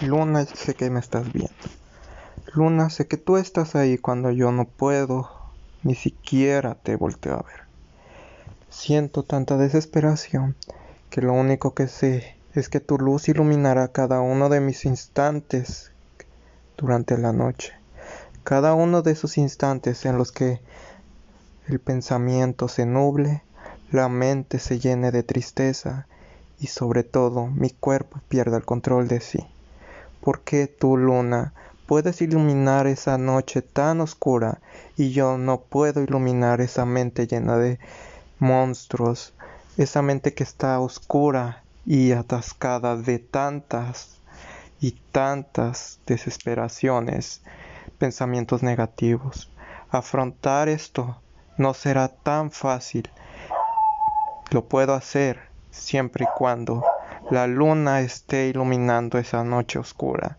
Luna, sé que me estás viendo. Luna, sé que tú estás ahí cuando yo no puedo, ni siquiera te volteo a ver. Siento tanta desesperación que lo único que sé es que tu luz iluminará cada uno de mis instantes durante la noche. Cada uno de esos instantes en los que el pensamiento se nuble, la mente se llene de tristeza y sobre todo mi cuerpo pierda el control de sí. ¿Por qué tú, luna, puedes iluminar esa noche tan oscura y yo no puedo iluminar esa mente llena de monstruos, esa mente que está oscura y atascada de tantas y tantas desesperaciones, pensamientos negativos? Afrontar esto no será tan fácil. Lo puedo hacer siempre y cuando la luna esté iluminando esa noche oscura.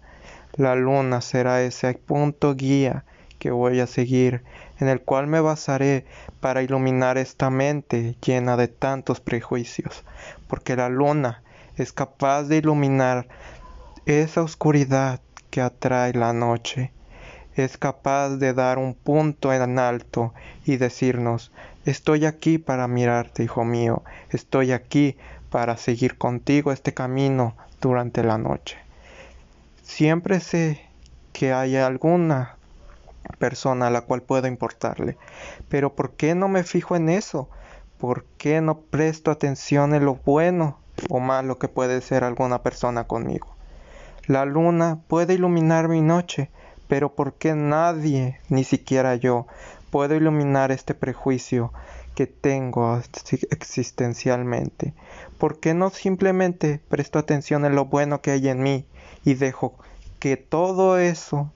La luna será ese punto guía que voy a seguir, en el cual me basaré para iluminar esta mente llena de tantos prejuicios, porque la luna es capaz de iluminar esa oscuridad que atrae la noche, es capaz de dar un punto en alto y decirnos, estoy aquí para mirarte, hijo mío, estoy aquí para seguir contigo este camino durante la noche. Siempre sé que hay alguna persona a la cual puedo importarle, pero ¿por qué no me fijo en eso? ¿Por qué no presto atención en lo bueno o malo que puede ser alguna persona conmigo? La luna puede iluminar mi noche, pero ¿por qué nadie, ni siquiera yo, puedo iluminar este prejuicio que tengo existencialmente? ¿Por qué no simplemente presto atención en lo bueno que hay en mí y dejo que todo eso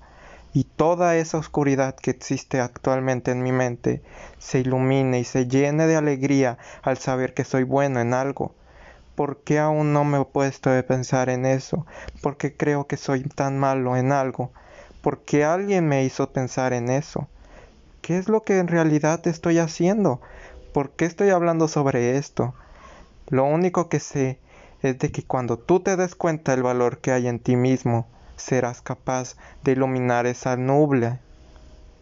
y toda esa oscuridad que existe actualmente en mi mente se ilumine y se llene de alegría al saber que soy bueno en algo? ¿Por qué aún no me he puesto a pensar en eso? ¿Por qué creo que soy tan malo en algo? ¿Por qué alguien me hizo pensar en eso? ¿Qué es lo que en realidad estoy haciendo? ¿Por qué estoy hablando sobre esto? Lo único que sé es de que cuando tú te des cuenta del valor que hay en ti mismo, serás capaz de iluminar esa nube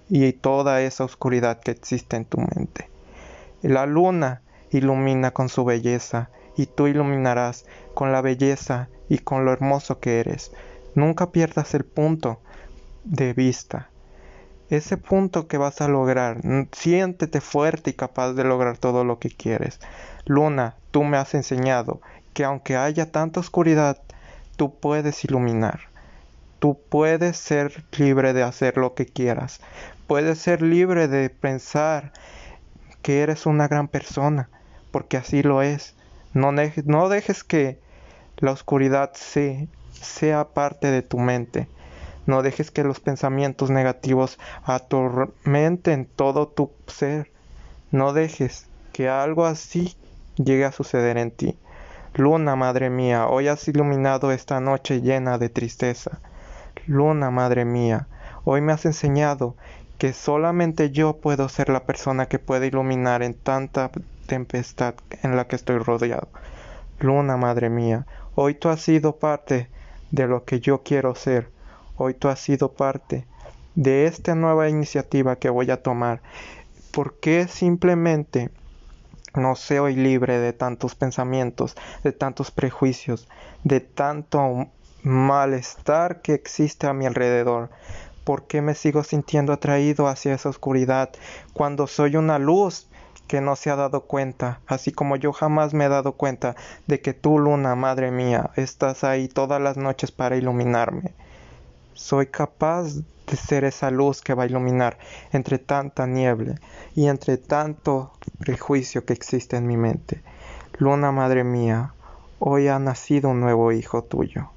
y toda esa oscuridad que existe en tu mente. La luna ilumina con su belleza y tú iluminarás con la belleza y con lo hermoso que eres. Nunca pierdas el punto de vista. Ese punto que vas a lograr, siéntete fuerte y capaz de lograr todo lo que quieres. Luna, tú me has enseñado que aunque haya tanta oscuridad, tú puedes iluminar. Tú puedes ser libre de hacer lo que quieras. Puedes ser libre de pensar que eres una gran persona, porque así lo es. No, dejes, que la oscuridad sea parte de tu mente. No dejes que los pensamientos negativos atormenten todo tu ser. No dejes que algo así llegue a suceder en ti. Luna, madre mía, hoy has iluminado esta noche llena de tristeza. Luna, madre mía, hoy me has enseñado que solamente yo puedo ser la persona que puede iluminar en tanta tempestad en la que estoy rodeado. Luna, madre mía, hoy tú has sido parte de lo que yo quiero ser. Hoy tú has sido parte de esta nueva iniciativa que voy a tomar. ¿Por qué simplemente no soy libre de tantos pensamientos, de tantos prejuicios, de tanto malestar que existe a mi alrededor. ¿Por qué me sigo sintiendo atraído hacia esa oscuridad cuando soy una luz que no se ha dado cuenta, así como yo jamás me he dado cuenta de que tú, luna, madre mía, estás ahí todas las noches para iluminarme? Soy capaz de ser esa luz que va a iluminar entre tanta niebla y entre tanto prejuicio que existe en mi mente. Luna, madre mía, hoy ha nacido un nuevo hijo tuyo.